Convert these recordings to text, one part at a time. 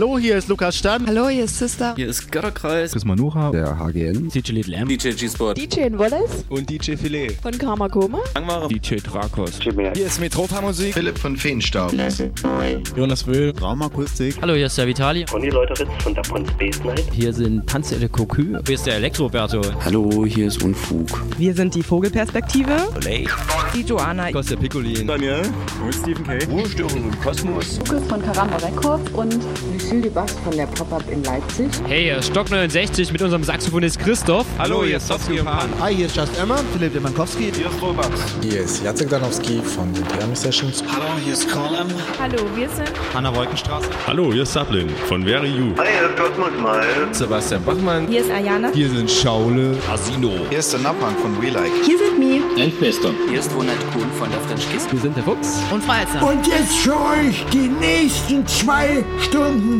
Hallo, hier ist Lukas Stern. Hallo, hier ist Sister. Hier ist Götterkreis. Chris Manucha. Der HGN. DJ Little M. DJ G-Sport. DJ Wallace. Und DJ Filet. Von Karma Koma. Langware. DJ Drakos. Hier ist Metropa Musik. Philipp von Feenstaub. Jonas Will. Raumakustik. Hallo, hier ist der Vitali. Und die Leute Ritz von Dapon Space Night. Hier sind Tanzelle Kokü. Hier ist der Elektroberto. Hallo, hier ist Unfug. Wir sind die Vogelperspektive. Olay. Die Joanna. Kostja Piccolin. Daniel. Und Stephen K. Ruhestörung im Kosmos. Lukas von Karamba Records und Lucille Dubas von der Pop-Up in Leipzig. Hey, hier ist Stock 69 mit unserem Saxophonist Christoph. Hallo, hier ist Sofsky und Pan. Hi, hier ist Just Emma. Philipp Demankowski. Hier ist Robert. Hier ist Jacek Danowski von den Pyramid Sessions. Hallo, hier ist Colin. Hallo, wir sind Hanna Wolkenstraße. Hallo, hier ist Sablin von Very You. Hi, hier ist Cosmos Mal. Sebastian Bachmann. Hier ist Ayana. Hier sind Schaule. Asino. Hier ist der Nappan von We Like. Hier sind Mi. Endfester. Hier ist Ronald Kuhn von der French Kiss. Wir sind der Fuchs. Und Freizer. Und jetzt für euch die nächsten zwei Stunden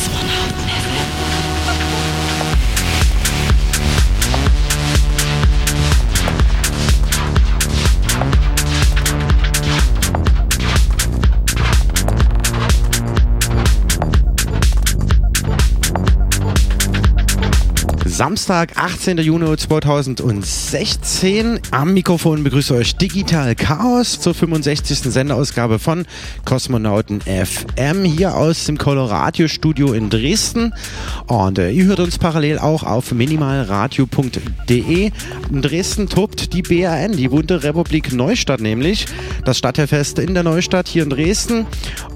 Samstag, 18. Juni 2016. Am Mikrofon begrüße euch Digital Chaos zur 65. Sendeausgabe von Kosmonauten FM hier aus dem Colorado Studio in Dresden. Und äh, ihr hört uns parallel auch auf minimalradio.de. In Dresden tobt die BRN, die Bunte Republik Neustadt nämlich. Das Stadtteilfest in der Neustadt hier in Dresden.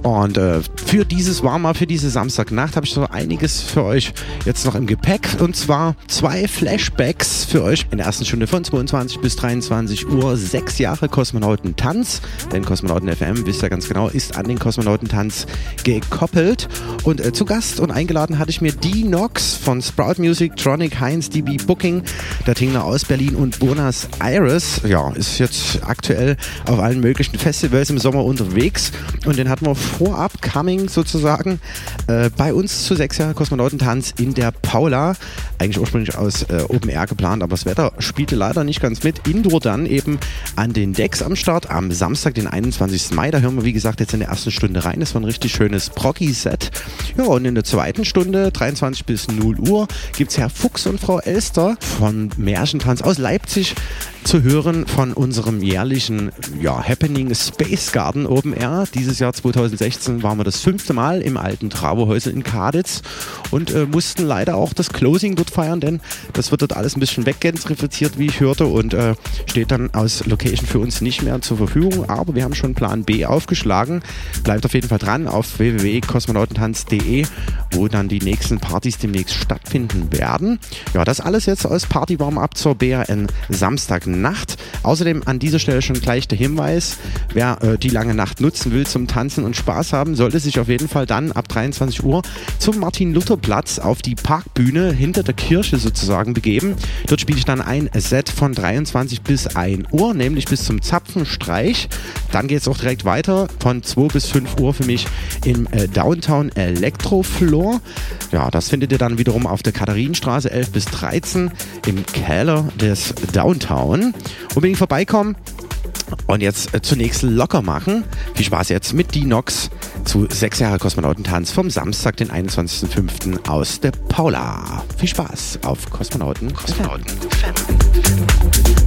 Und äh, für dieses Warm-up, für diese Samstagnacht habe ich so einiges für euch jetzt noch im Gepäck. Und zwar zwei Flashbacks für euch in der ersten Stunde von 22 bis 23 Uhr. Sechs Jahre Kosmonautentanz. Denn Kosmonauten FM, wisst ihr ganz genau, ist an den Kosmonautentanz gekoppelt. Und äh, zu Gast und eingeladen hatte ich mir die Nox von Sprout Music, Tronic, Heinz, DB Booking, der Tingler aus Berlin und Buenos Aires. Ja, ist jetzt aktuell auf allen möglichen Festivals im Sommer unterwegs. Und den hatten wir vorab coming sozusagen äh, bei uns zu sechs Jahre Kosmonautentanz in der Paula. Eigentlich ursprünglich aus äh, Open Air geplant, aber das Wetter spielte leider nicht ganz mit. Indoor dann eben an den Decks am Start am Samstag, den 21. Mai. Da hören wir, wie gesagt, jetzt in der ersten Stunde rein. Das war ein richtig schönes Proggy-Set. Ja, und in der zweiten Stunde, 23 bis 0 Uhr, gibt es Herr Fuchs und Frau Elster von Märchentanz aus Leipzig zu hören von unserem jährlichen ja, Happening Space Garden Open Air. Dieses Jahr 2016 waren wir das fünfte Mal im alten Travohäusel in Kaditz und äh, mussten leider auch das Closing dort feiern, denn das wird dort alles ein bisschen weggentrifiziert, wie ich hörte, und äh, steht dann aus Location für uns nicht mehr zur Verfügung. Aber wir haben schon Plan B aufgeschlagen. Bleibt auf jeden Fall dran auf www.kosmonautentanz.de, wo dann die nächsten Partys demnächst stattfinden werden. Ja, das alles jetzt aus Party Warm Up zur BRN Samstagnacht. Außerdem an dieser Stelle schon gleich der Hinweis, wer äh, die lange Nacht nutzen will zum Tanzen und Spaß haben, sollte sich auf jeden Fall dann ab 23 Uhr zum Martin-Luther-Platz auf die Parkbühne hinter der Kirche sozusagen begeben. Dort spiele ich dann ein Set von 23 bis 1 Uhr, nämlich bis zum Zapfenstreich. Dann geht es auch direkt weiter von 2 bis 5 Uhr für mich im äh, Downtown Electrofloor. Ja, das findet ihr dann wiederum auf der Katharinenstraße 11 bis 13 im Keller des Downtown. Unbedingt vorbeikommen. Und jetzt äh, zunächst locker machen. Viel Spaß jetzt mit Dinox zu 6 Jahre Kosmonautentanz vom Samstag, den 21.05. aus der Paula. Viel Spaß auf Kosmonauten. Kosmonauten. Thank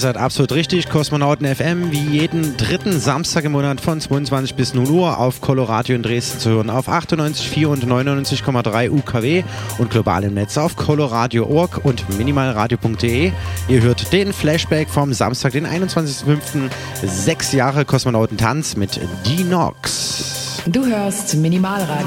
seid absolut richtig. Kosmonauten FM wie jeden dritten Samstag im Monat von 22 bis 0 Uhr auf Coloradio in Dresden zu hören. Auf 98,4 und 99,3 UKW und global im Netz auf coloradio.org und minimalradio.de. Ihr hört den Flashback vom Samstag, den 21.05. Sechs Jahre Kosmonautentanz mit D-Nox. Du hörst Minimalradio.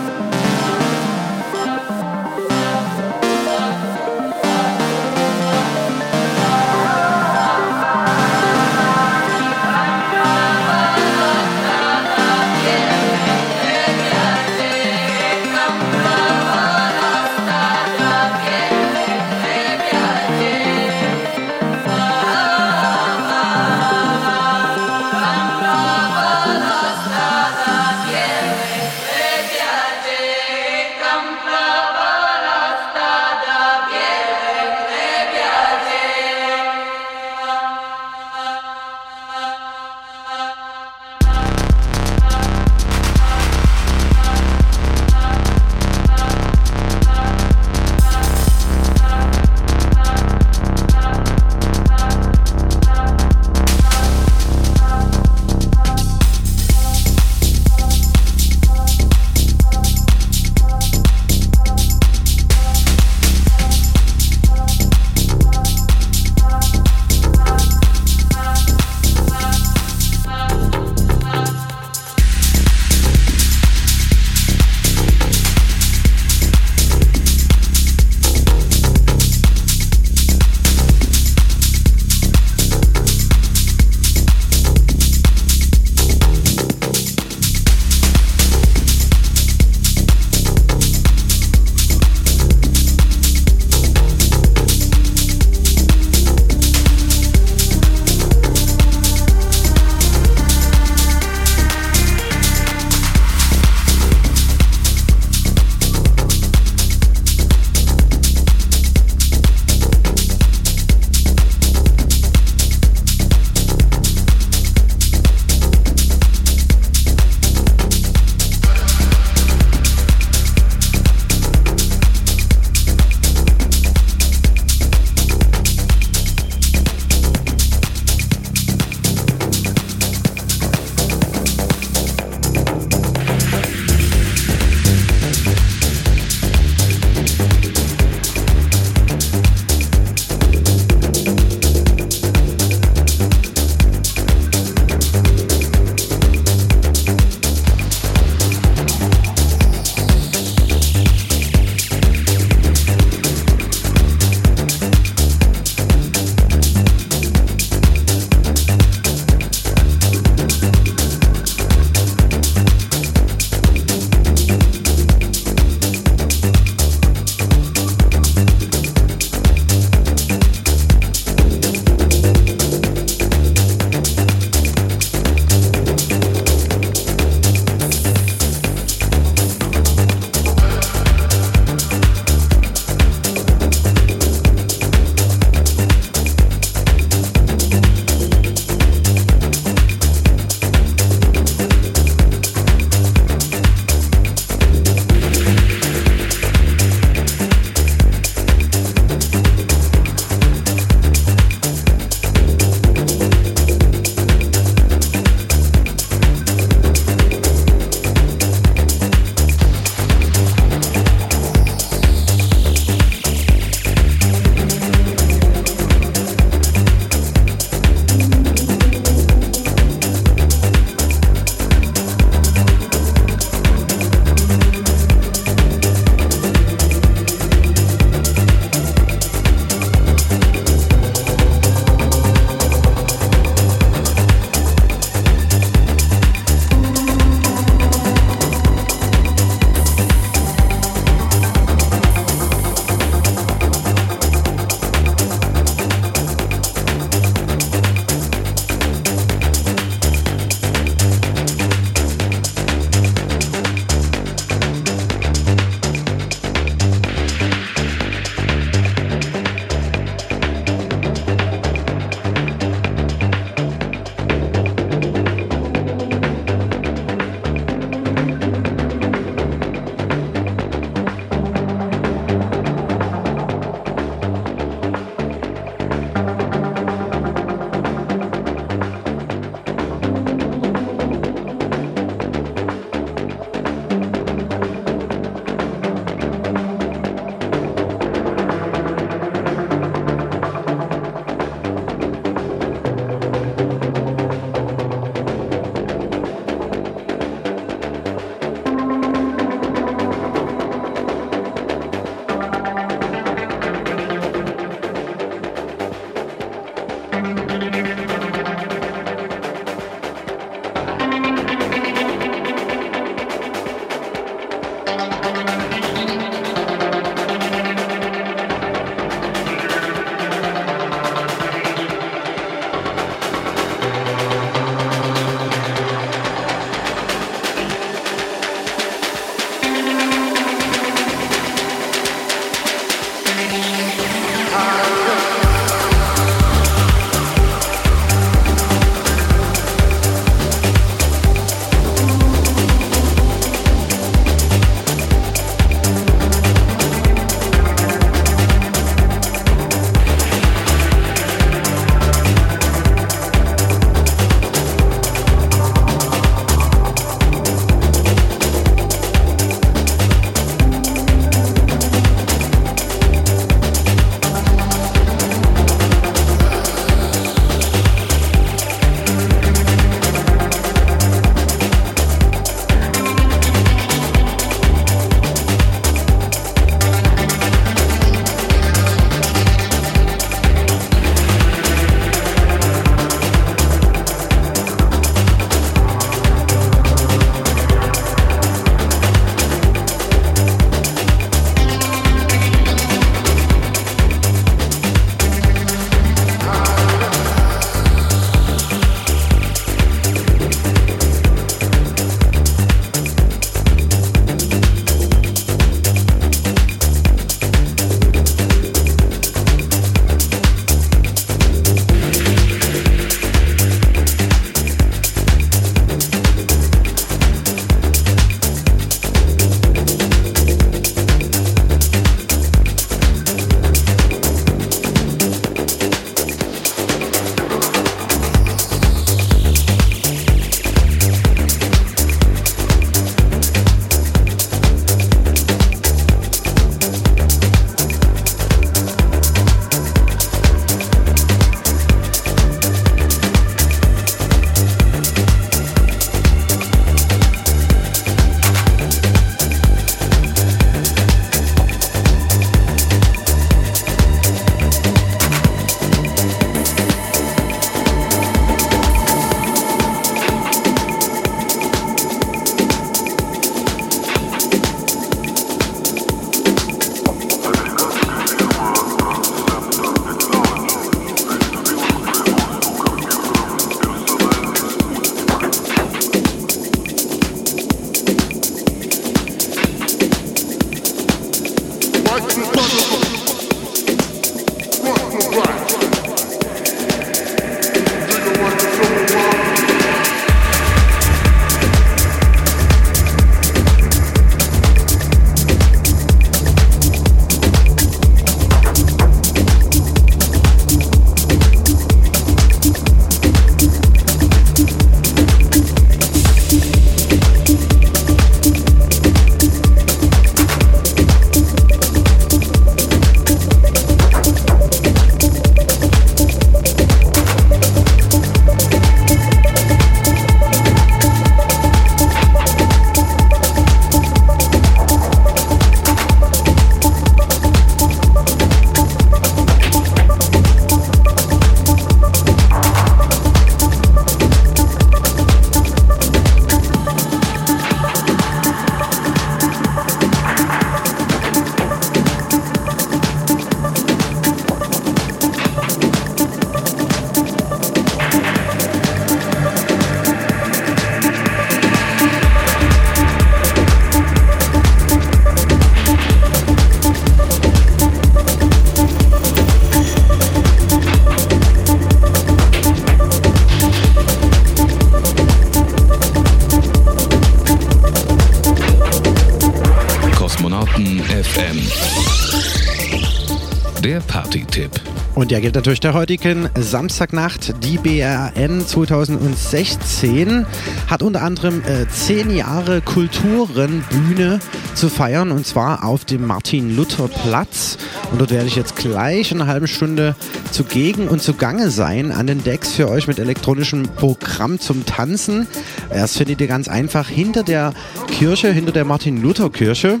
Ja, gilt natürlich der heutigen Samstagnacht. Die BRN 2016 hat unter anderem äh, zehn Jahre Kulturenbühne zu feiern und zwar auf dem Martin-Luther-Platz. Und dort werde ich jetzt gleich in einer halben Stunde zugegen und zugange sein an den Decks für euch mit elektronischem Programm zum Tanzen. Das findet ihr ganz einfach hinter der Kirche, hinter der Martin-Luther-Kirche.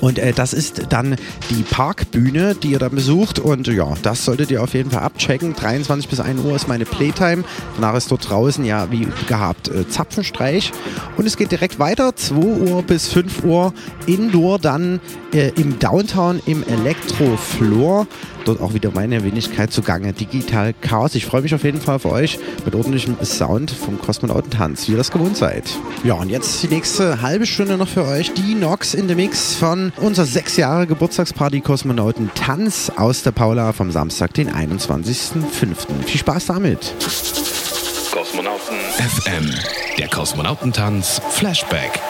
Und äh, das ist dann die Parkbühne, die ihr dann besucht. Und ja, das solltet ihr auf jeden Fall abchecken. 23 bis 1 Uhr ist meine Playtime. Danach ist dort draußen ja wie gehabt äh, Zapfenstreich. Und es geht direkt weiter. 2 Uhr bis 5 Uhr Indoor dann äh, im Downtown im Elektrofloor. Dort auch wieder meine Wenigkeit zugange. Digital Chaos. Ich freue mich auf jeden Fall für euch mit ordentlichem Sound vom Kosmonautentanz, wie ihr das gewohnt seid. Ja, und jetzt die nächste halbe Stunde noch für euch. Die Nox in the Mix von unserer sechs Jahre Geburtstagsparty Kosmonauten Tanz aus der Paula vom Samstag, den 21.05. Viel Spaß damit. Kosmonauten FM. Der Kosmonautentanz Flashback.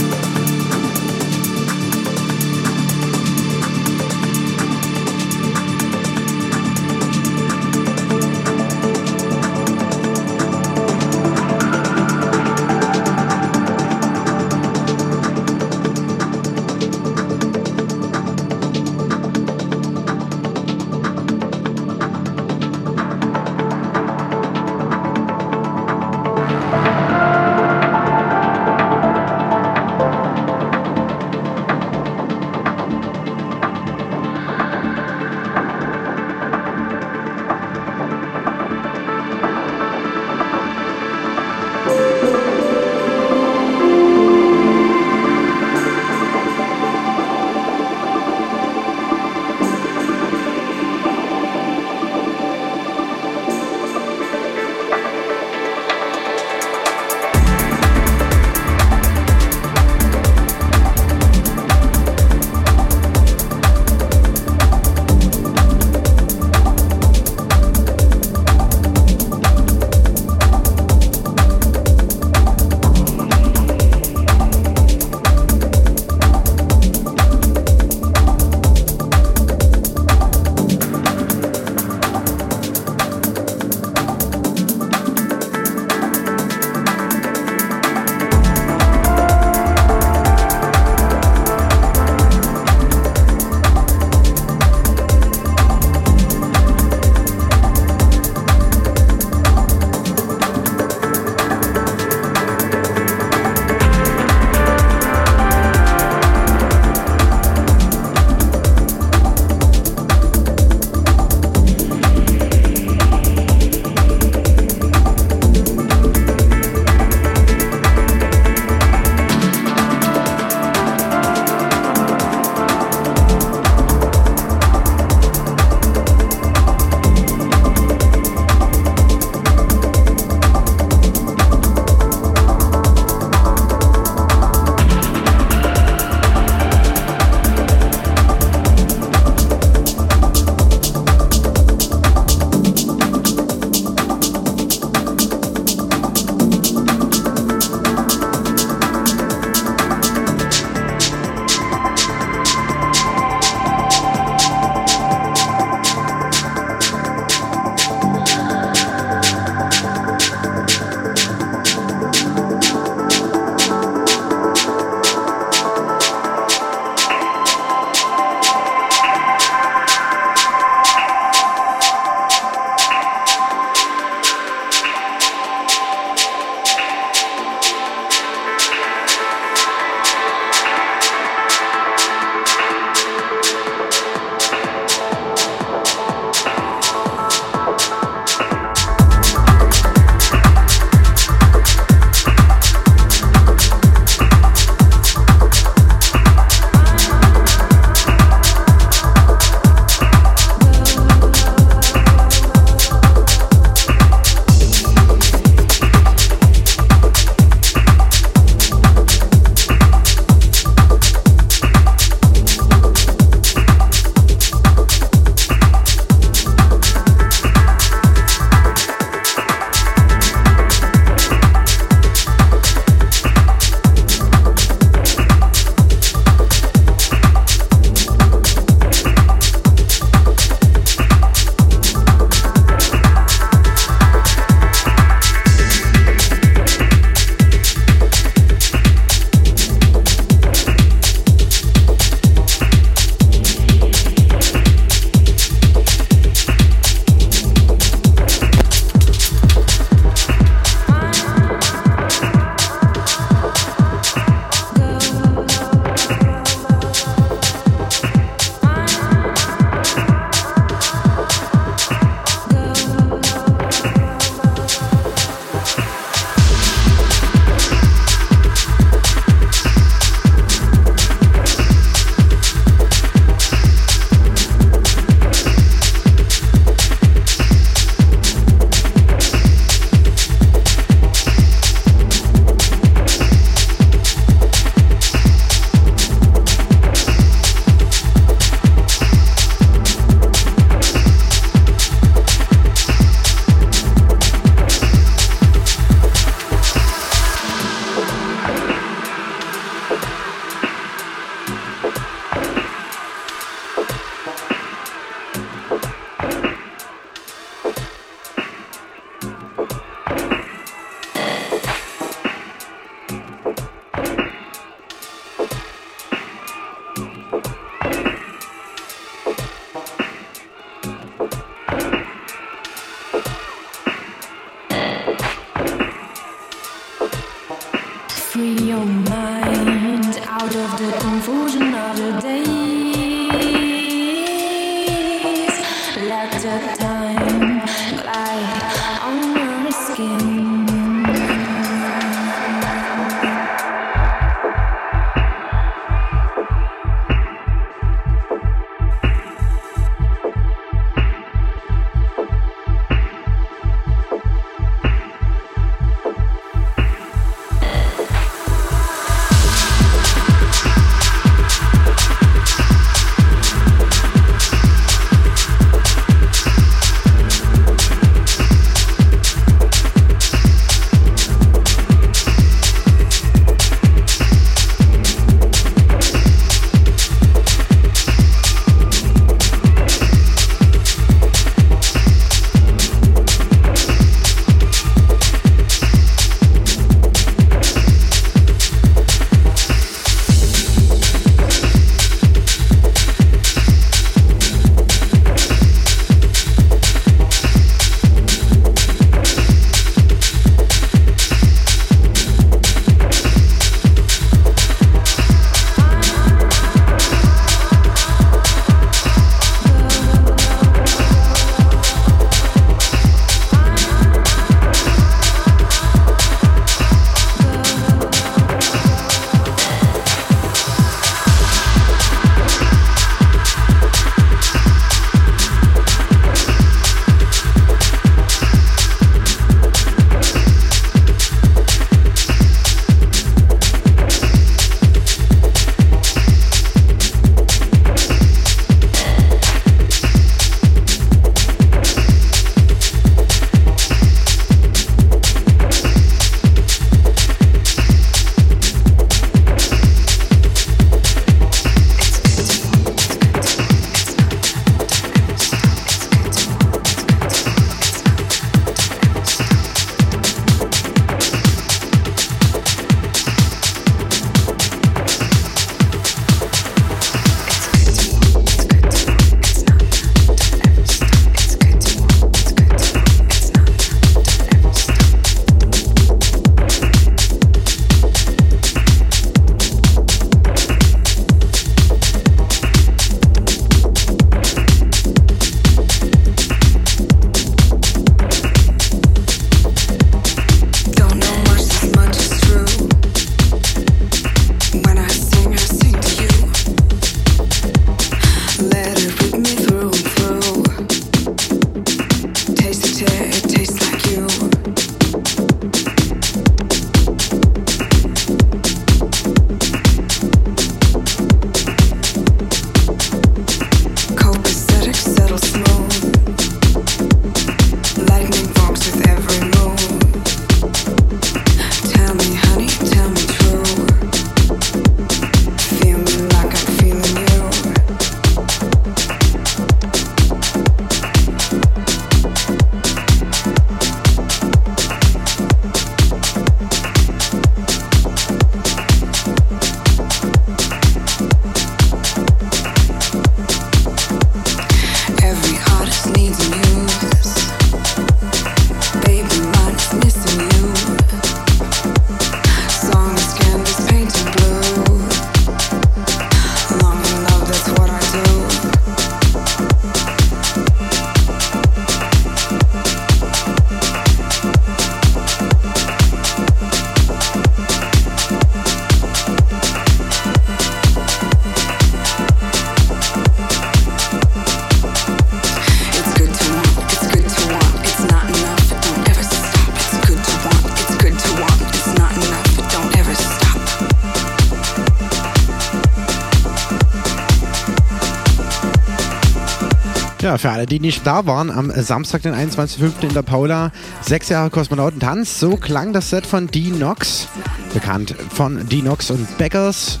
Für alle, die nicht da waren, am Samstag, den 21.05. in der Paula, sechs Jahre Kosmonautentanz. So klang das Set von D-Nox, bekannt von D-Nox und Beggars.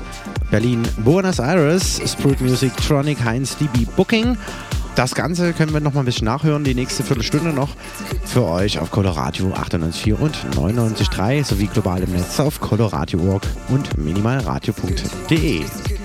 Berlin, Buenos Aires, Sprut Music, Tronic, Heinz, DB Booking. Das Ganze können wir noch mal ein bisschen nachhören, die nächste Viertelstunde noch für euch auf Coloradio 98.4 und 99.3 sowie global im Netz auf coloradio.org und minimalradio.de.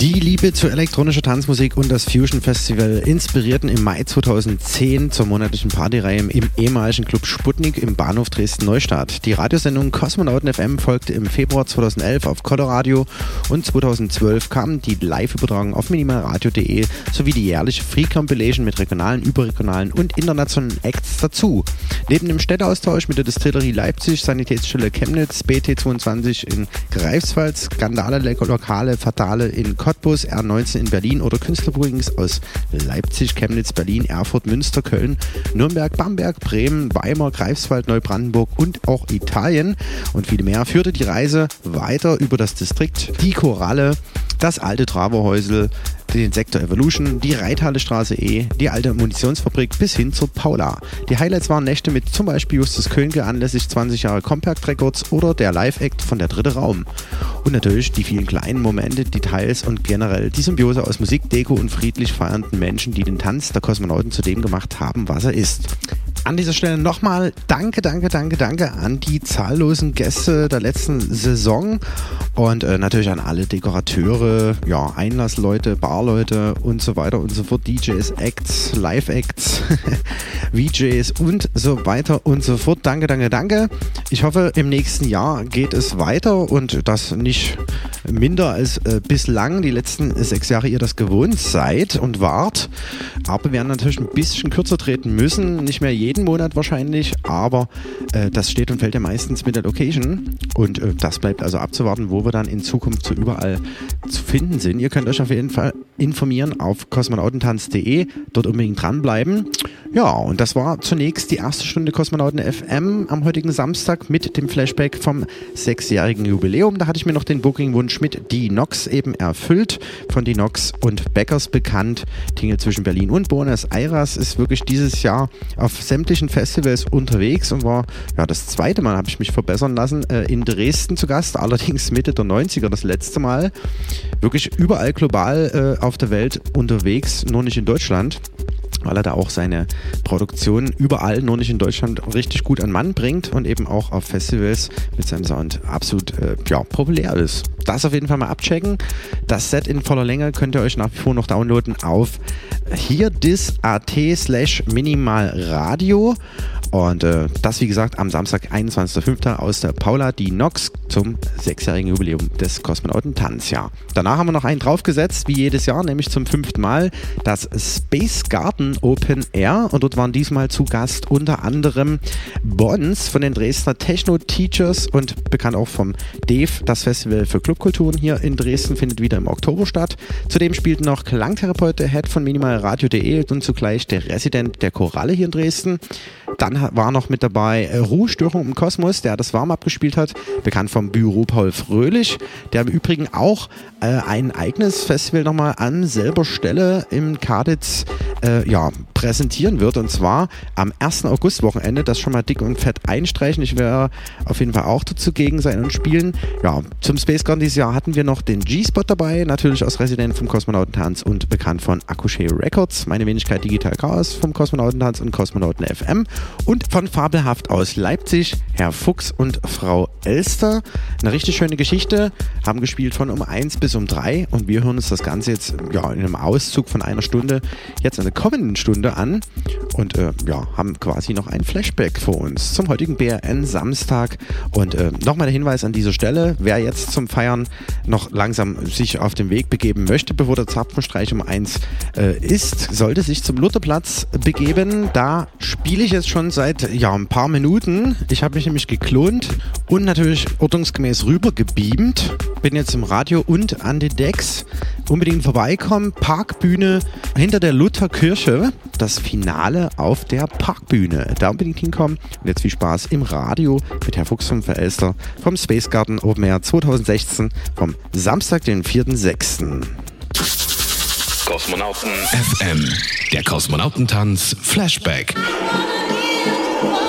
Die Liebe zu elektronischer Tanzmusik und das Fusion Festival inspirierten im Mai 2010 zur monatlichen Partyreihe im ehemaligen Club Sputnik im Bahnhof Dresden-Neustadt. Die Radiosendung Kosmonauten FM folgte im Februar 2011 auf Coloradio und 2012 kam die Live-Übertragung auf minimalradio.de sowie die jährliche Free Compilation mit regionalen, überregionalen und internationalen Acts dazu. Neben dem Städteaustausch mit der Distillerie Leipzig, Sanitätsstelle Chemnitz, BT22 in Greifswald, Skandale Lokale, Fatale in Cottbus, R19 in Berlin oder Künstlerbookings aus Leipzig, Chemnitz, Berlin, Erfurt, Münster, Köln, Nürnberg, Bamberg, Bremen, Weimar, Greifswald, Neubrandenburg und auch Italien. Und viele mehr führte die Reise weiter über das Distrikt, die Koralle, das alte Traverhäusel, den Sektor Evolution, die Reithalle Straße E, die alte Munitionsfabrik bis hin zur Paula. Die Highlights waren Nächte mit zum Beispiel Justus Könke anlässlich 20 Jahre Compact Records oder der Live-Act von der Dritte Raum. Und natürlich die vielen kleinen Momente, Details und generell die Symbiose aus Musik, Deko und friedlich feiernden Menschen, die den Tanz der Kosmonauten zu dem gemacht haben, was er ist. An dieser Stelle nochmal danke, danke, danke, danke an die zahllosen Gäste der letzten Saison und äh, natürlich an alle Dekorateure, ja, Einlassleute, Barleute und so weiter und so fort, DJs, Acts, Live-Acts, VJs und so weiter und so fort. Danke, danke, danke. Ich hoffe, im nächsten Jahr geht es weiter und das nicht minder als äh, bislang, die letzten sechs Jahre ihr das gewohnt seid und wart. Aber wir werden natürlich ein bisschen kürzer treten müssen, nicht mehr jeden Monat wahrscheinlich, aber äh, das steht und fällt ja meistens mit der Location und äh, das bleibt also abzuwarten, wo wir dann in Zukunft so überall zu finden sind. Ihr könnt euch auf jeden Fall informieren auf kosmonautentanz.de, dort unbedingt dranbleiben. Ja, und das war zunächst die erste Stunde Kosmonauten FM am heutigen Samstag mit dem Flashback vom sechsjährigen Jubiläum. Da hatte ich mir noch den Booking-Wunsch mit Die Nox eben erfüllt, von Die Nox und Beckers bekannt. Tingle zwischen Berlin und Buenos Aires ist wirklich dieses Jahr auf sämtlichen Festivals unterwegs und war ja das zweite Mal, habe ich mich verbessern lassen, äh, in Dresden zu Gast, allerdings Mitte der 90er das letzte Mal. Wirklich überall global äh, auf der Welt unterwegs, nur nicht in Deutschland weil er da auch seine Produktion überall, nur nicht in Deutschland, richtig gut an Mann bringt und eben auch auf Festivals mit seinem Sound absolut äh, ja, populär ist. Das auf jeden Fall mal abchecken. Das Set in voller Länge könnt ihr euch nach wie vor noch downloaden auf hier dis.at slash minimalradio. Und äh, das, wie gesagt, am Samstag, 21.05. aus der Paula die Nox zum sechsjährigen Jubiläum des Kosmonauten Tanzjahr. Danach haben wir noch einen draufgesetzt, wie jedes Jahr, nämlich zum fünften Mal das Space Garden Open Air. Und dort waren diesmal zu Gast unter anderem Bons von den Dresdner Techno Teachers und bekannt auch vom DEV. Das Festival für Clubkulturen hier in Dresden findet wieder im Oktober statt. Zudem spielten noch Klangtherapeut Head von minimalradio.de und zugleich der Resident der Choralle hier in Dresden. Dann war noch mit dabei äh, Ruhestörung im Kosmos, der das Warm abgespielt hat, bekannt vom Büro Paul Fröhlich, der im Übrigen auch äh, ein eigenes Festival nochmal an selber Stelle im Kaditz äh, ja, präsentieren wird. Und zwar am 1. August-Wochenende, das schon mal dick und fett einstreichen. Ich werde auf jeden Fall auch dazu gegen sein und spielen. Ja, zum Space Garden dieses Jahr hatten wir noch den G-Spot dabei, natürlich aus Resident vom Kosmonautentanz und bekannt von Akushe Records, meine Wenigkeit Digital Chaos vom Kosmonautentanz und Kosmonauten FM und von Fabelhaft aus Leipzig, Herr Fuchs und Frau Elster. Eine richtig schöne Geschichte, haben gespielt von um 1 bis um 3 und wir hören uns das Ganze jetzt ja, in einem Auszug von einer Stunde jetzt in der kommenden Stunde an und äh, ja, haben quasi noch ein Flashback vor uns zum heutigen BRN Samstag und äh, nochmal der Hinweis an dieser Stelle, wer jetzt zum Feiern noch langsam sich auf den Weg begeben möchte, bevor der Zapfenstreich um 1 äh, ist, sollte sich zum Lutherplatz begeben. Da spiele ich jetzt schon seit ja, ein paar Minuten. Ich habe mich nämlich geklont und natürlich ordnungsgemäß rüber gebeamt. Bin jetzt im Radio und an den Decks. Unbedingt vorbeikommen. Parkbühne hinter der Lutherkirche. Das Finale auf der Parkbühne. Da unbedingt hinkommen. Und jetzt viel Spaß im Radio mit Herr Fuchs vom Verelster vom Space Garden Open Air 2016 vom Samstag, den 4.6. Kosmonauten FM. Der Kosmonautentanz Flashback.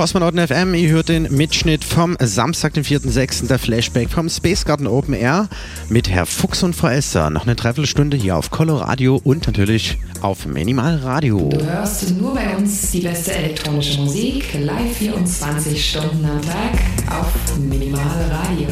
Kosmonauten FM, ihr hört den Mitschnitt vom Samstag, den 4.6., der Flashback vom Space Garden Open Air mit Herr Fuchs und Frau Esther. Noch eine Dreiviertelstunde hier auf Coloradio und natürlich auf Minimal Radio. Du hörst nur bei uns die beste elektronische Musik, live 24 Stunden am Tag auf Minimal Radio.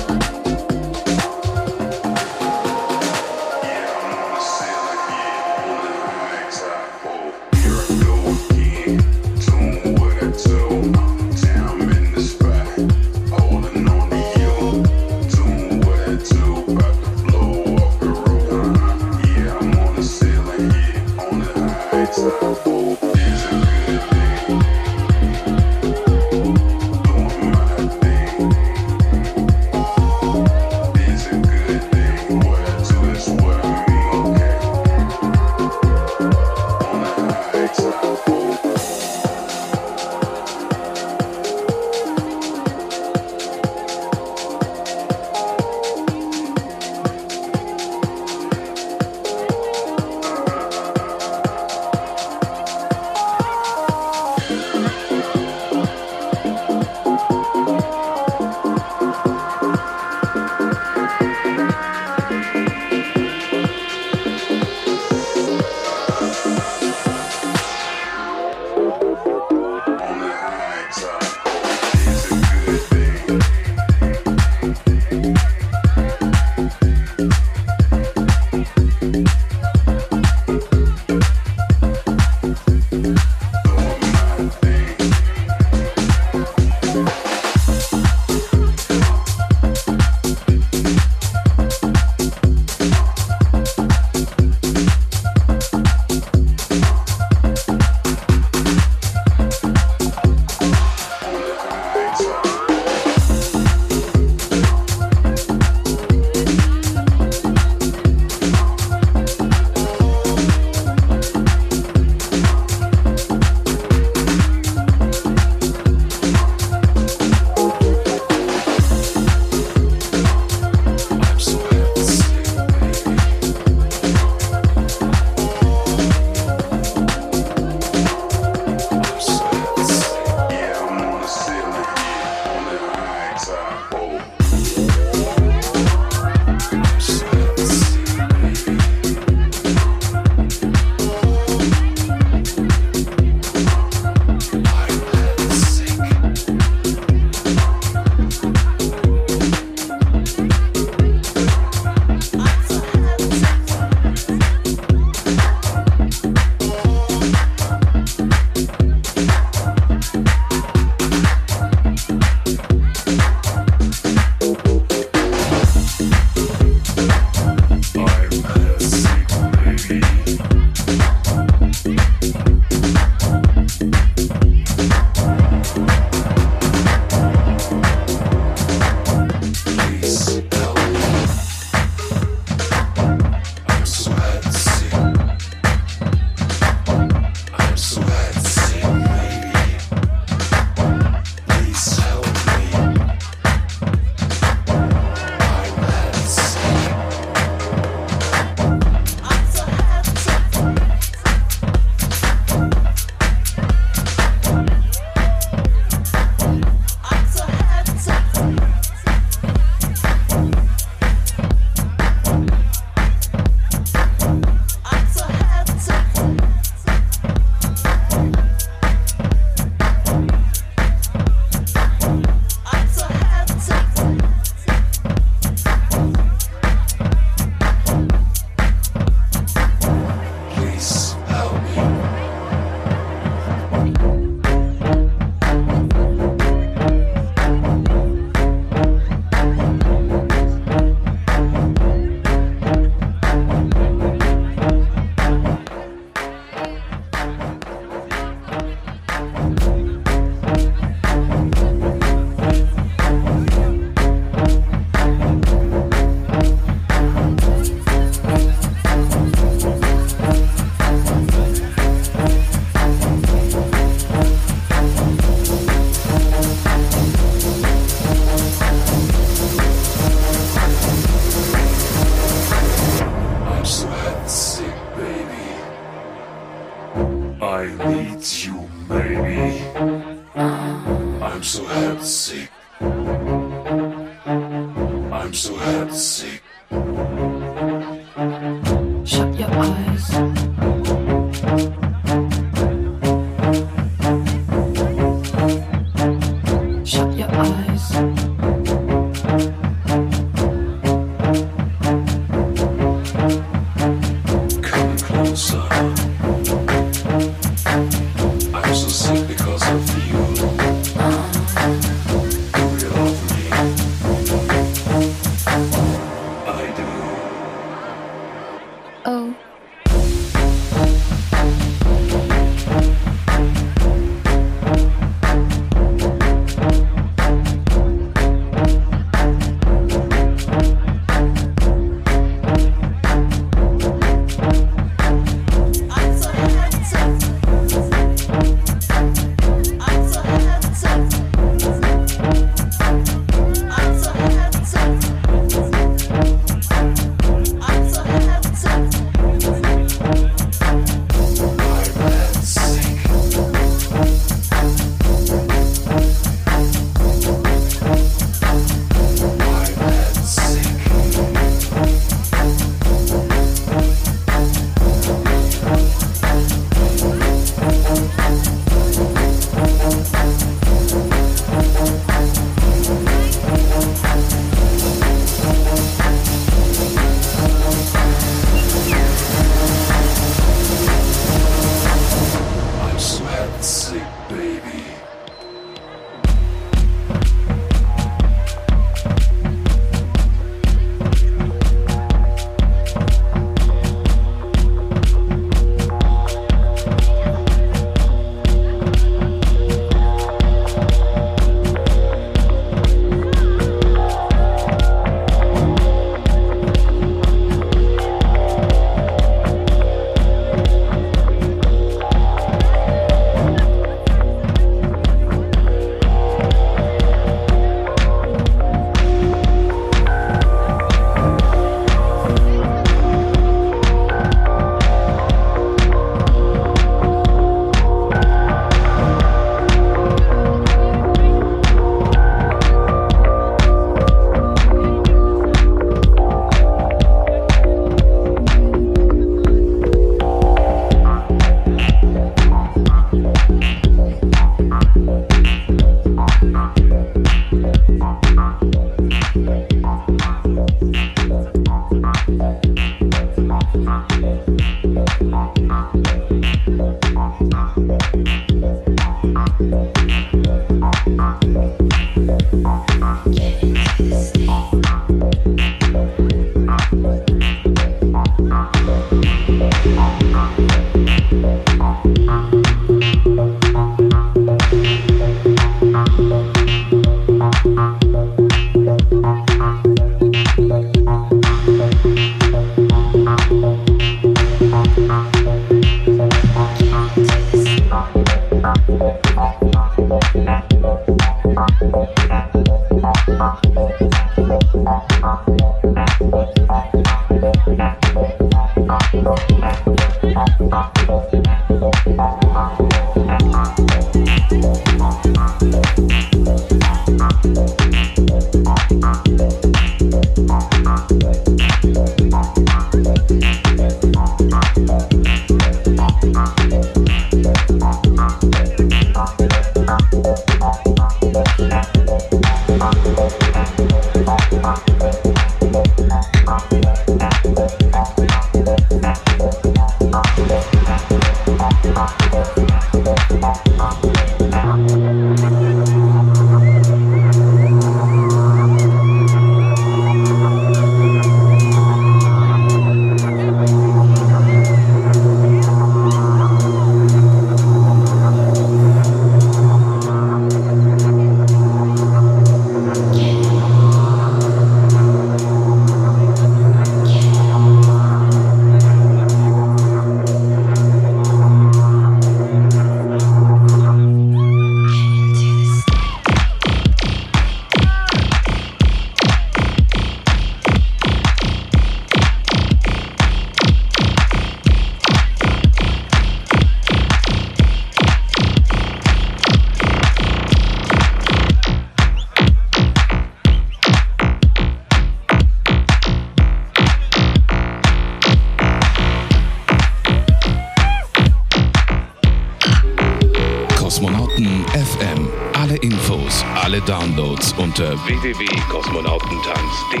Kosmonauten FM. Alle Infos, alle Downloads unter www.kosmonautentanz.de.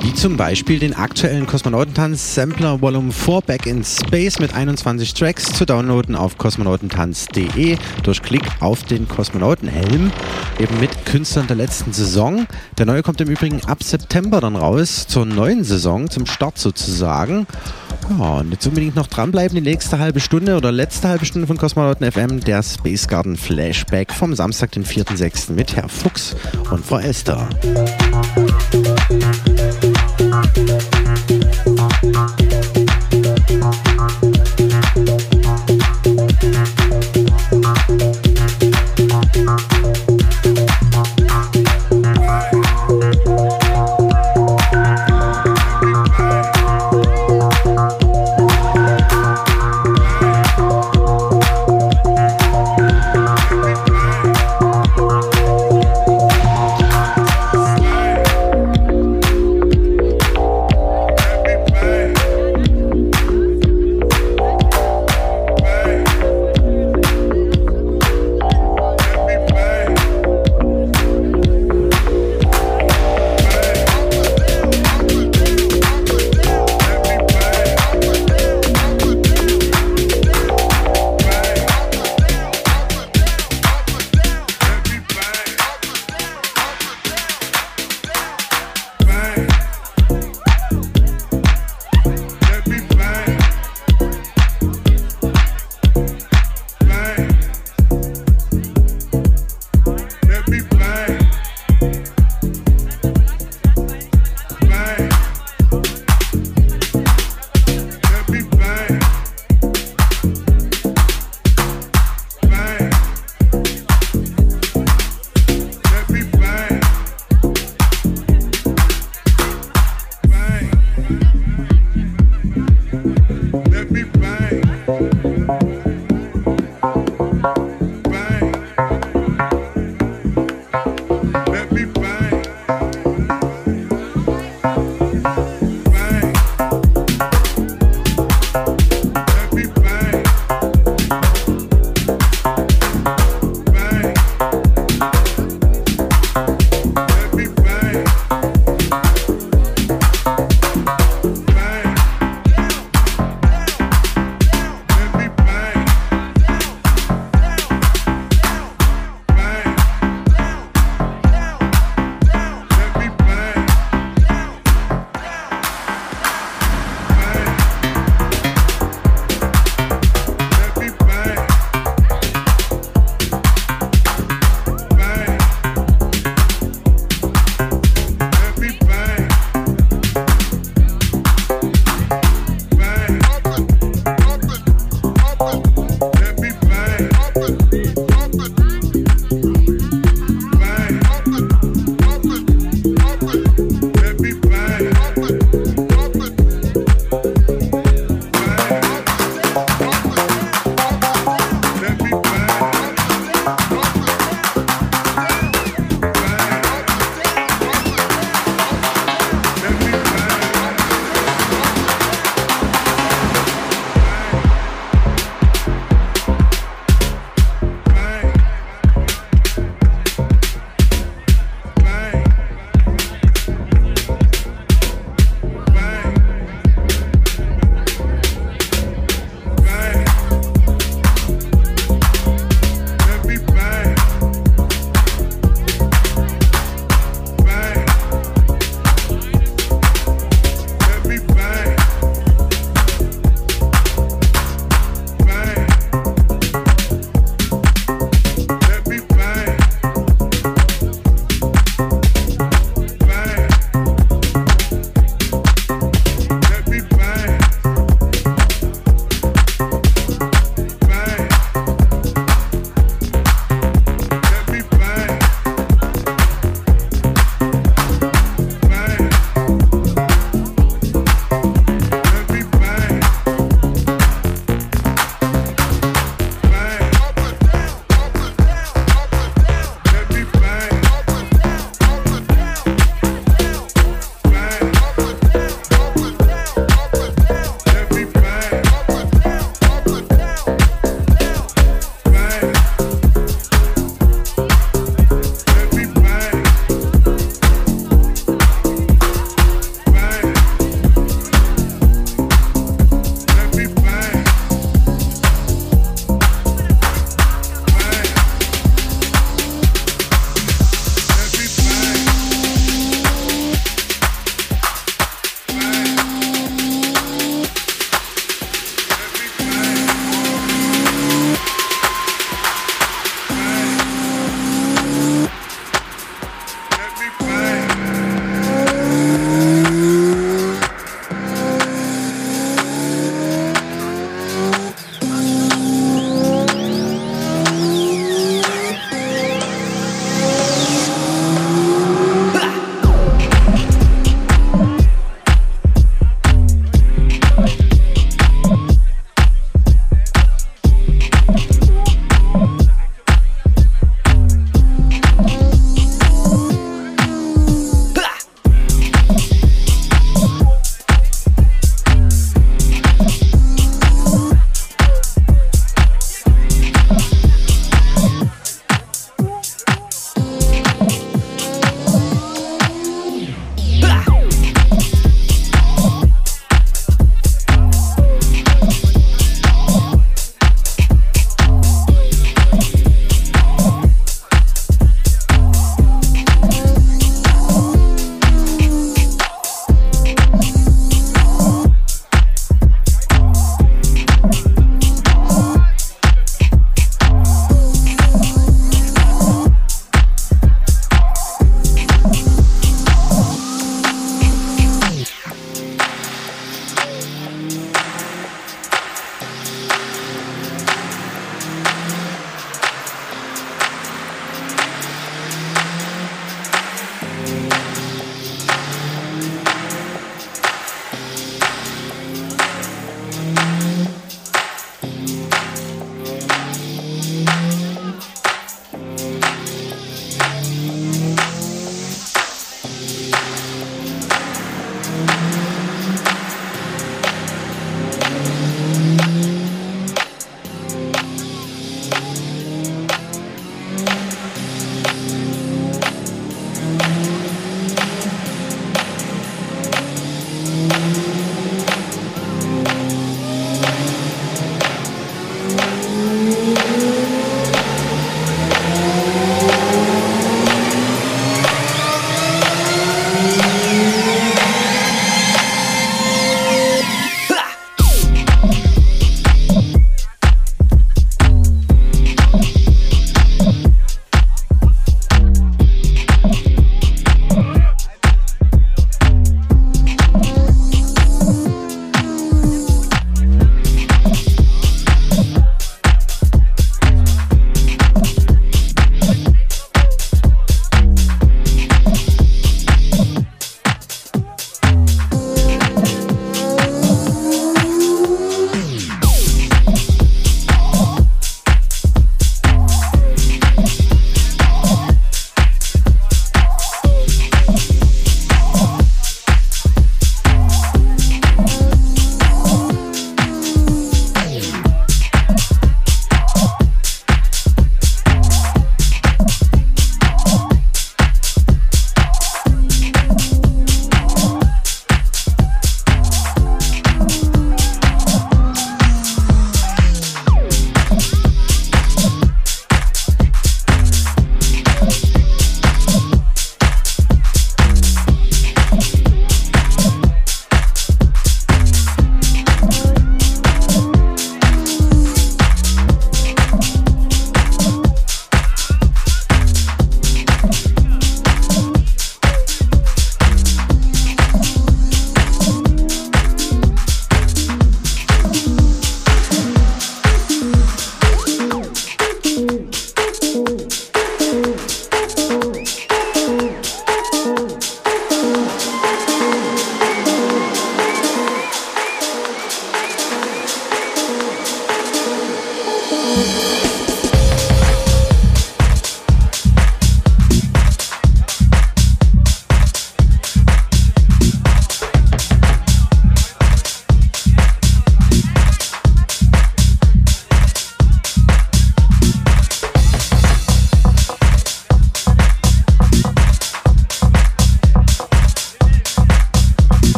Wie zum Beispiel den aktuellen Kosmonautentanz Sampler Volume 4 Back in Space mit 21 Tracks zu downloaden auf kosmonautentanz.de durch Klick auf den Kosmonautenhelm, eben mit Künstlern der letzten Saison. Der neue kommt im Übrigen ab September dann raus, zur neuen Saison, zum Start sozusagen. Ja, und jetzt unbedingt noch dranbleiben, die nächste halbe Stunde oder letzte halbe Stunde von Kosmonauten FM, der Space Garden Flashback vom Samstag, den 4.6. mit Herr Fuchs und Frau Esther.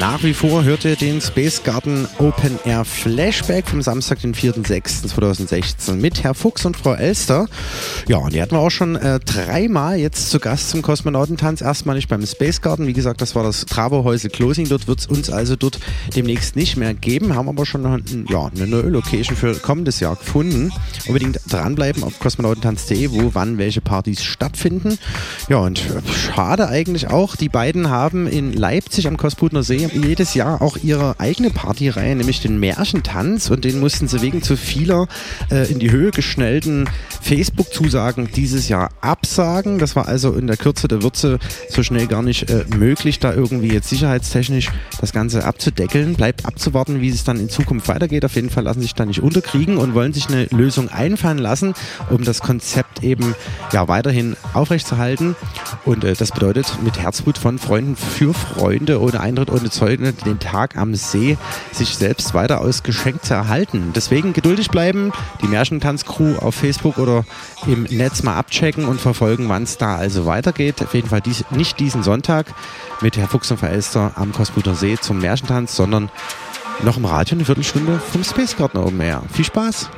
Nach wie vor hört ihr den Space Garden Open Air Flashback vom Samstag, den 4.6.2016 mit Herr Fuchs und Frau Elster. Ja, und die hatten wir auch schon äh, dreimal jetzt zu Gast zum Kosmonautentanz. Erstmalig beim Space Garden. Wie gesagt, das war das Travo-Häusel Closing. Dort wird es uns also dort demnächst nicht mehr geben. Haben aber schon eine, ja, eine neue Location für kommendes Jahr gefunden. Unbedingt dranbleiben auf kosmonautentanz.de, wo wann welche Partys stattfinden. Ja, und schade eigentlich auch, die beiden haben in Leipzig am Kosputner See jedes Jahr auch ihre eigene Partyreihe, nämlich den Märchentanz. Und den mussten sie wegen zu vieler äh, in die Höhe geschnellten Facebook-Zusagen dieses Jahr absagen. Das war also in der Kürze der Würze so schnell gar nicht äh, möglich, da irgendwie jetzt sicherheitstechnisch das Ganze abzudeckeln. Bleibt abzuwarten, wie es dann in Zukunft weitergeht. Auf jeden Fall lassen sich da nicht unterkriegen und wollen sich eine Lösung einfallen lassen, um das Konzept eben ja weiterhin aufrechtzuerhalten. Und äh, das bedeutet mit Herzblut von Freunden für Freunde ohne Eintritt, ohne Zeugen den Tag am See sich selbst weiter aus Geschenk zu erhalten. Deswegen geduldig bleiben, die Märchentanz-Crew auf Facebook oder im Netz mal abchecken und verfolgen, wann es da also weitergeht. Auf jeden Fall dies, nicht diesen Sonntag mit Herr Fuchs und Frau Elster am Kosputer See zum Märchentanz, sondern noch im Radio eine Viertelstunde vom Space Garden oben her. Viel Spaß!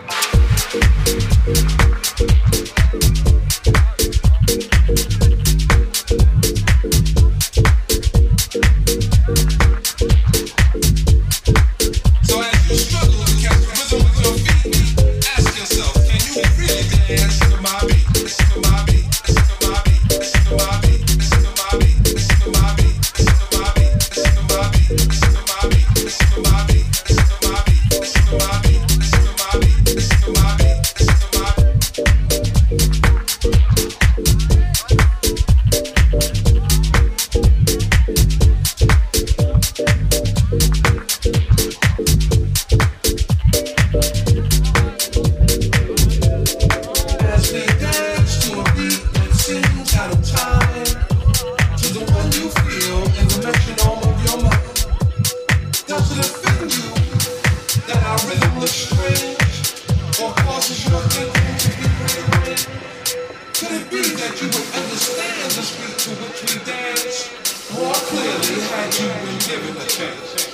clearly had you been given a chance.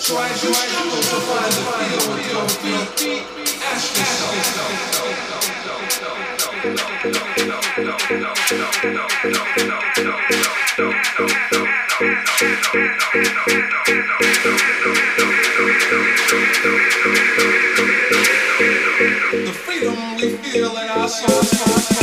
So as you struggle to find the field with your feet, ask yourself. The freedom we feel in our souls.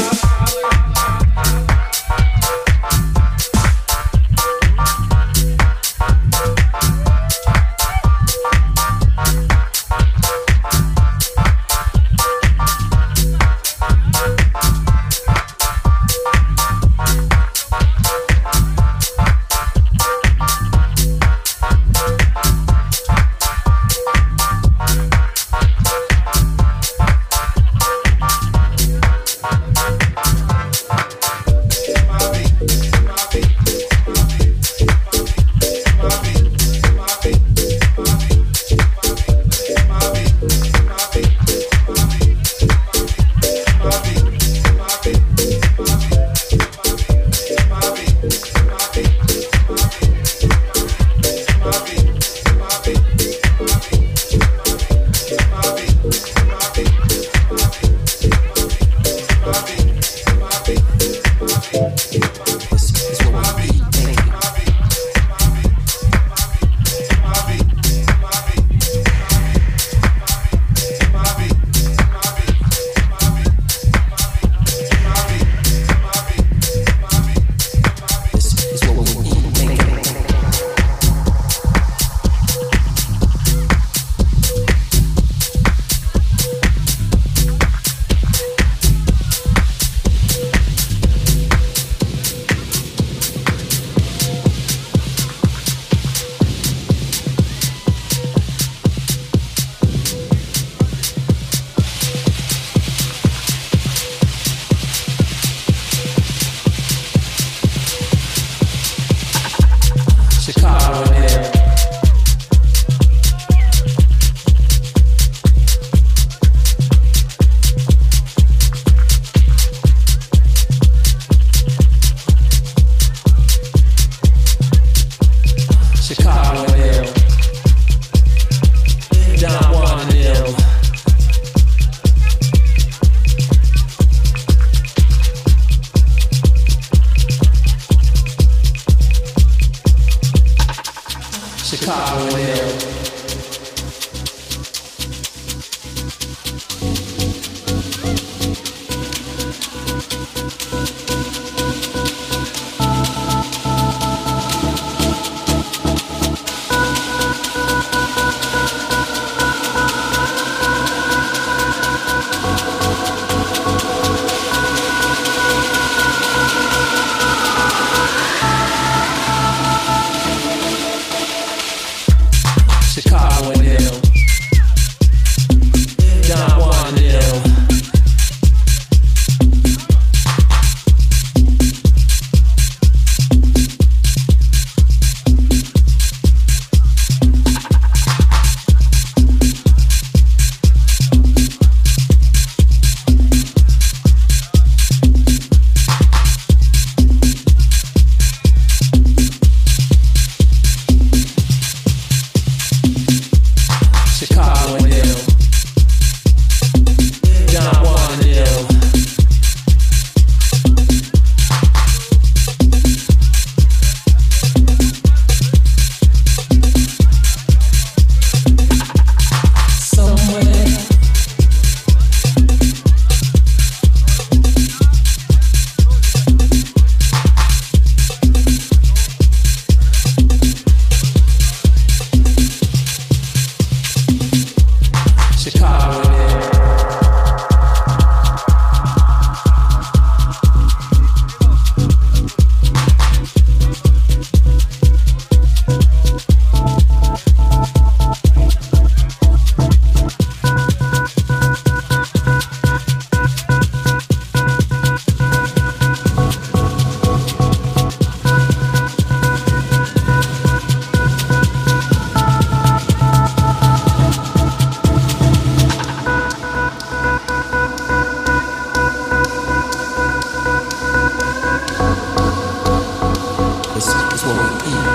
我们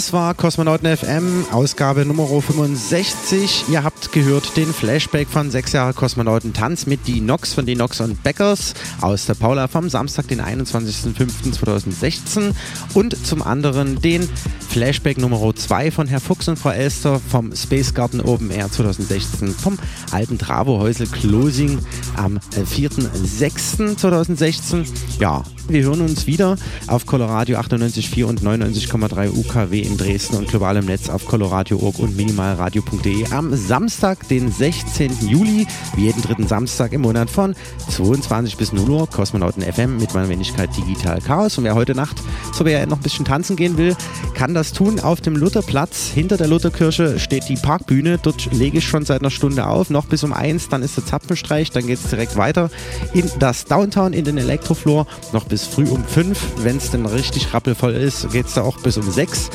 Das war Kosmonauten FM, Ausgabe Nummer 65. Ihr habt gehört den Flashback von sechs Jahre Kosmonauten Tanz mit die Nox von die Nox und Beckers aus der Paula vom Samstag, den 21.05.2016 und zum anderen den Flashback Nummer 2 von Herr Fuchs und Frau Elster vom Space Garden Open Air 2016 vom alten Travo-Häusel Closing am 4.06.2016. Ja, wir hören uns wieder auf Coloradio 98.4 und 99,3 UKW in Dresden und global im Netz auf coloradio.org und minimalradio.de am Samstag, den 16. Juli, wie jeden dritten Samstag im Monat von 22 bis 0 Uhr, Kosmonauten FM mit meiner Wenigkeit Digital Chaos. Und wer heute Nacht so wer noch ein bisschen tanzen gehen will, kann das tun auf dem Lutherplatz. Hinter der Lutherkirche steht die Parkbühne. Dort lege ich schon seit einer Stunde auf, noch bis um eins. Dann ist der Zapfenstreich, dann geht es direkt weiter in das Downtown, in den Elektrofloor, noch bis früh um fünf. Wenn es denn richtig rappelvoll ist, geht es da auch bis um sechs.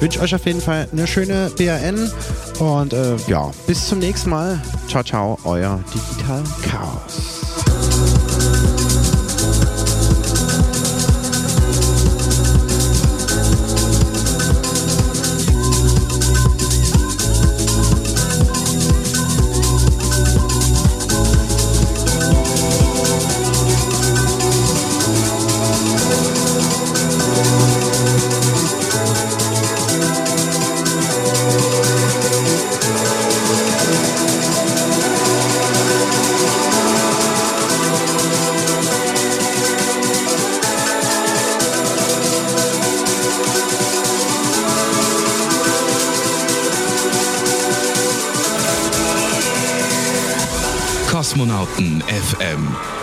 Wünsche euch auf jeden Fall eine schöne BRN und äh, ja, bis zum nächsten Mal. Ciao, ciao, euer Digital Chaos.